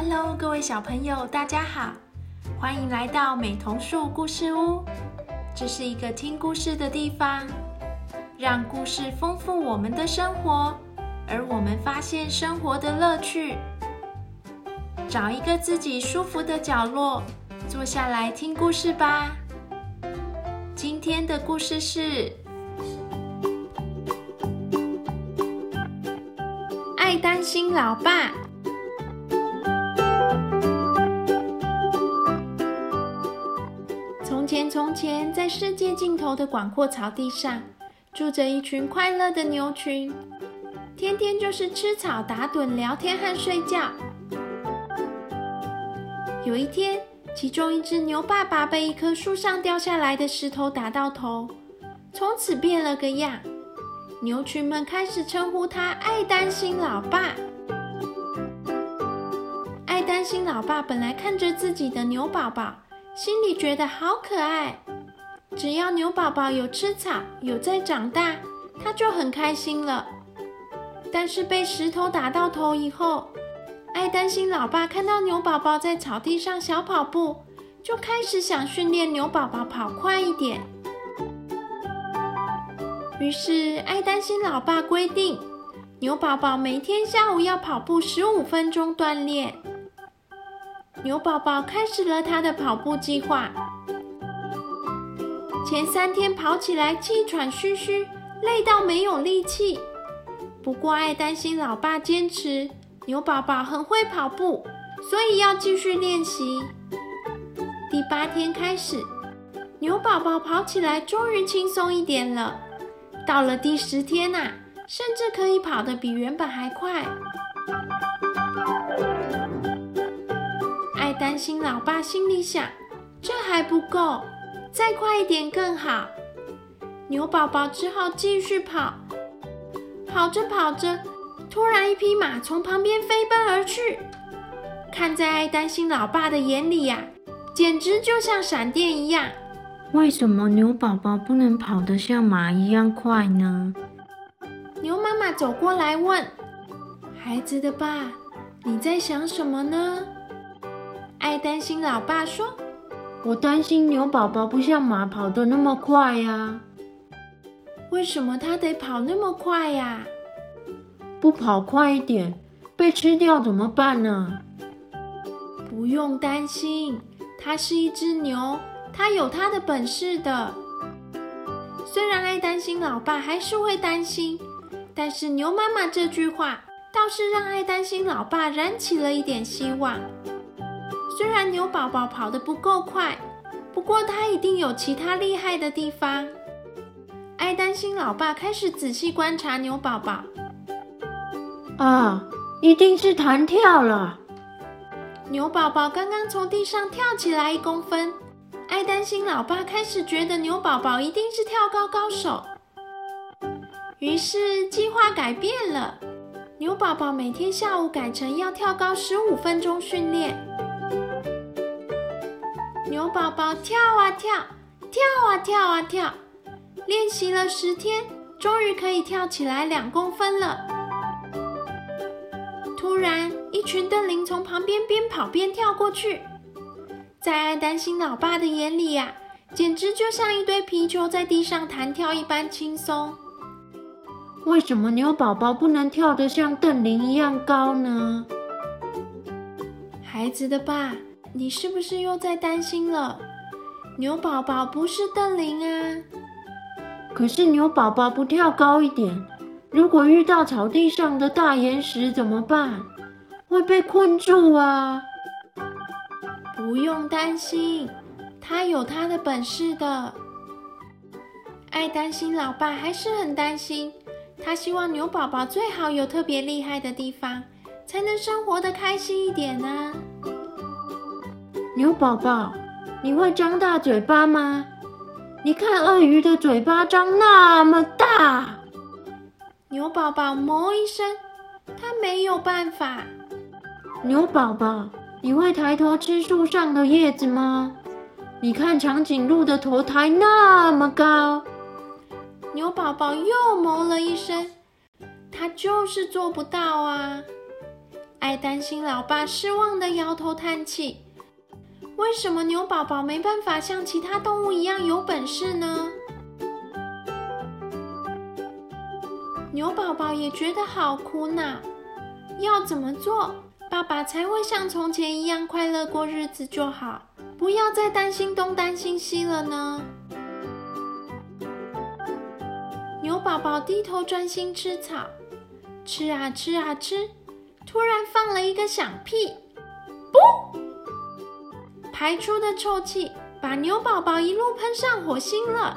Hello，各位小朋友，大家好，欢迎来到美童树故事屋。这是一个听故事的地方，让故事丰富我们的生活，而我们发现生活的乐趣。找一个自己舒服的角落，坐下来听故事吧。今天的故事是爱担心老爸。从前，在世界尽头的广阔草地上，住着一群快乐的牛群，天天就是吃草、打盹、聊天和睡觉。有一天，其中一只牛爸爸被一棵树上掉下来的石头打到头，从此变了个样。牛群们开始称呼他“爱担心老爸”。爱担心老爸本来看着自己的牛宝宝，心里觉得好可爱。只要牛宝宝有吃草，有在长大，他就很开心了。但是被石头打到头以后，爱担心老爸看到牛宝宝在草地上小跑步，就开始想训练牛宝宝跑快一点。于是，爱担心老爸规定，牛宝宝每天下午要跑步十五分钟锻炼。牛宝宝开始了他的跑步计划。前三天跑起来气喘吁吁，累到没有力气。不过，爱担心老爸坚持。牛宝宝很会跑步，所以要继续练习。第八天开始，牛宝宝跑起来终于轻松一点了。到了第十天呐，甚至可以跑得比原本还快。担心老爸心里想：这还不够，再快一点更好。牛宝宝只好继续跑，跑着跑着。突然，一匹马从旁边飞奔而去，看在担心老爸的眼里呀，简直就像闪电一样。为什么牛宝宝不能跑得像马一样快呢？牛妈妈走过来问：“孩子的爸，你在想什么呢？”爱担心老爸说：“我担心牛宝宝不像马跑得那么快呀。”为什么他得跑那么快呀？不跑快一点，被吃掉怎么办呢？不用担心，它是一只牛，它有它的本事的。虽然爱担心老爸还是会担心，但是牛妈妈这句话倒是让爱担心老爸燃起了一点希望。虽然牛宝宝跑得不够快，不过它一定有其他厉害的地方。爱担心老爸开始仔细观察牛宝宝。啊，一定是弹跳了！牛宝宝刚刚从地上跳起来一公分，爱担心老爸开始觉得牛宝宝一定是跳高高手，于是计划改变了，牛宝宝每天下午改成要跳高十五分钟训练。牛宝宝跳啊跳，跳啊跳啊跳，练习了十天，终于可以跳起来两公分了。突然，一群邓林从旁边边跑边跳过去，在爱担心老爸的眼里呀，简直就像一堆皮球在地上弹跳一般轻松。为什么牛宝宝不能跳得像邓林一样高呢？孩子的爸，你是不是又在担心了？牛宝宝不是邓林啊。可是牛宝宝不跳高一点。如果遇到草地上的大岩石怎么办？会被困住啊！不用担心，他有他的本事的。爱担心老爸还是很担心，他希望牛宝宝最好有特别厉害的地方，才能生活的开心一点呢。牛宝宝，你会张大嘴巴吗？你看鳄鱼的嘴巴张那么大。牛宝宝哞一声，它没有办法。牛宝宝，你会抬头吃树上的叶子吗？你看长颈鹿的头抬那么高。牛宝宝又哞了一声，它就是做不到啊。爱担心老爸失望的摇头叹气。为什么牛宝宝没办法像其他动物一样有本事呢？牛宝宝也觉得好苦恼，要怎么做，爸爸才会像从前一样快乐过日子就好，不要再担心东担心西了呢？牛宝宝低头专心吃草，吃啊吃啊吃，突然放了一个响屁，不！排出的臭气把牛宝宝一路喷上火星了。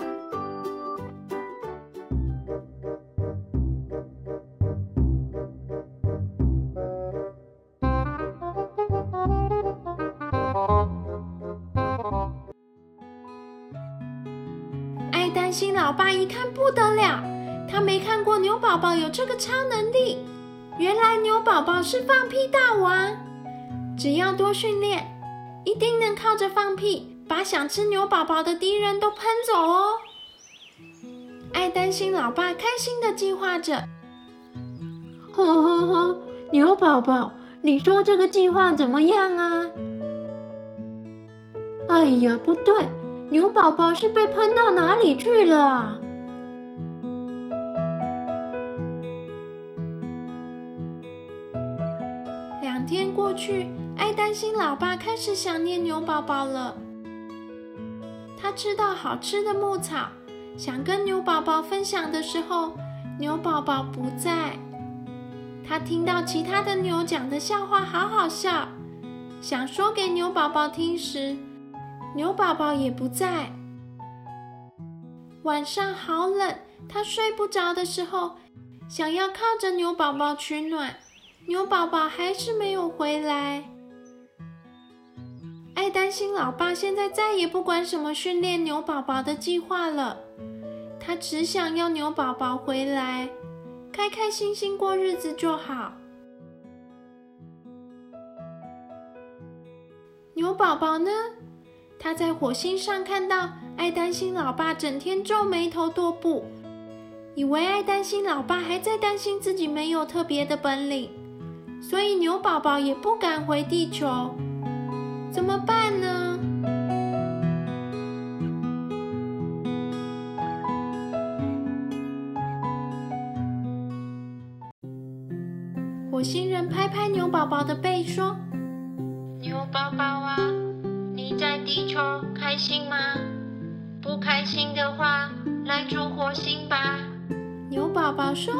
爱担心老爸一看不得了，他没看过牛宝宝有这个超能力。原来牛宝宝是放屁大王，只要多训练。一定能靠着放屁，把想吃牛宝宝的敌人都喷走哦！爱担心老爸开心的计划着。呵呵呵，牛宝宝，你说这个计划怎么样啊？哎呀，不对，牛宝宝是被喷到哪里去了？担心老爸开始想念牛宝宝了。他吃到好吃的牧草，想跟牛宝宝分享的时候，牛宝宝不在。他听到其他的牛讲的笑话好好笑，想说给牛宝宝听时，牛宝宝也不在。晚上好冷，他睡不着的时候，想要靠着牛宝宝取暖，牛宝宝还是没有回来。爱担心老爸现在再也不管什么训练牛宝宝的计划了，他只想要牛宝宝回来，开开心心过日子就好。牛宝宝呢？他在火星上看到爱担心老爸整天皱眉头踱步，以为爱担心老爸还在担心自己没有特别的本领，所以牛宝宝也不敢回地球。怎么办呢？火星人拍拍牛宝宝的背说：“牛宝宝啊，你在地球开心吗？不开心的话，来住火星吧。”牛宝宝说：“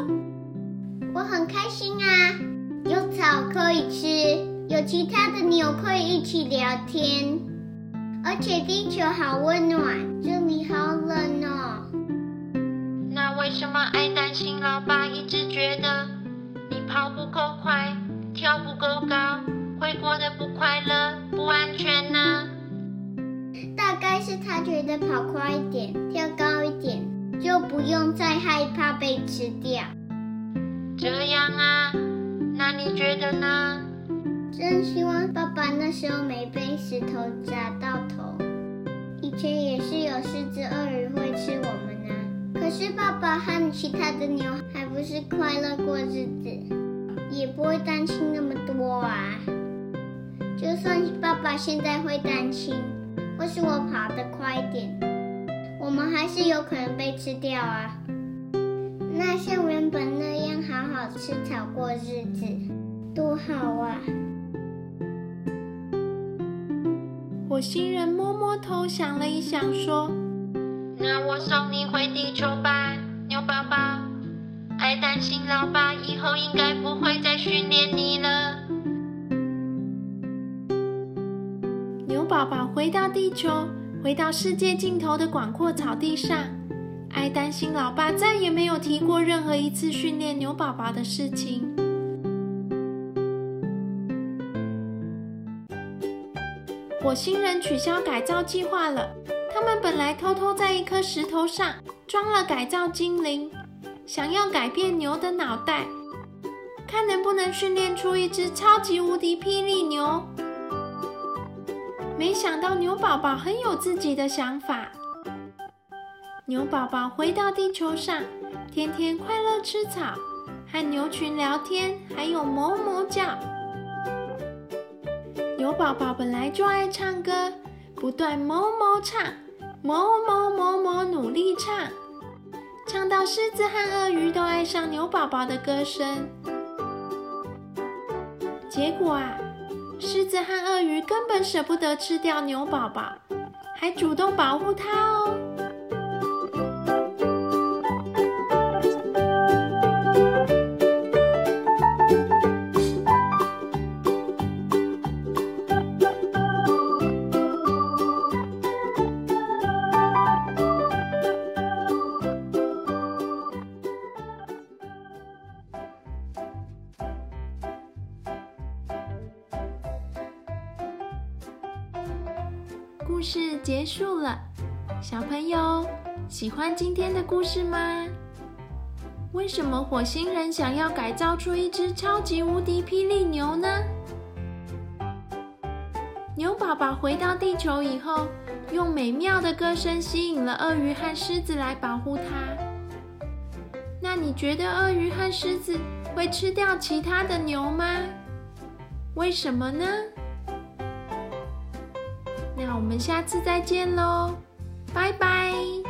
我很开心啊，有草可以吃。”有其他的牛可以一起聊天，而且地球好温暖，这里好冷哦。那为什么爱担心老爸一直觉得你跑不够快，跳不够高，会过得不快乐、不安全呢？大概是他觉得跑快一点、跳高一点，就不用再害怕被吃掉。这样啊？那你觉得呢？真希望爸爸那时候没被石头砸到头。以前也是有狮子、鳄鱼会吃我们啊，可是爸爸和其他的牛还不是快乐过日子，也不会担心那么多啊。就算爸爸现在会担心，或是我跑得快一点，我们还是有可能被吃掉啊。那像原本那样好好吃草过日子，多好啊！火星人摸摸头，想了一想，说：“那我送你回地球吧，牛宝宝。爱担心老爸以后应该不会再训练你了。”牛宝宝回到地球，回到世界尽头的广阔草地上。爱担心老爸再也没有提过任何一次训练牛宝宝的事情。火星人取消改造计划了。他们本来偷偷在一颗石头上装了改造精灵，想要改变牛的脑袋，看能不能训练出一只超级无敌霹雳牛。没想到牛宝宝很有自己的想法。牛宝宝回到地球上，天天快乐吃草，和牛群聊天，还有哞哞叫。牛宝宝本来就爱唱歌，不断某某唱，某某某某努力唱，唱到狮子和鳄鱼都爱上牛宝宝的歌声。结果啊，狮子和鳄鱼根本舍不得吃掉牛宝宝，还主动保护它哦。喜欢今天的故事吗？为什么火星人想要改造出一只超级无敌霹雳牛呢？牛宝宝回到地球以后，用美妙的歌声吸引了鳄鱼和狮子来保护它。那你觉得鳄鱼和狮子会吃掉其他的牛吗？为什么呢？那我们下次再见喽，拜拜。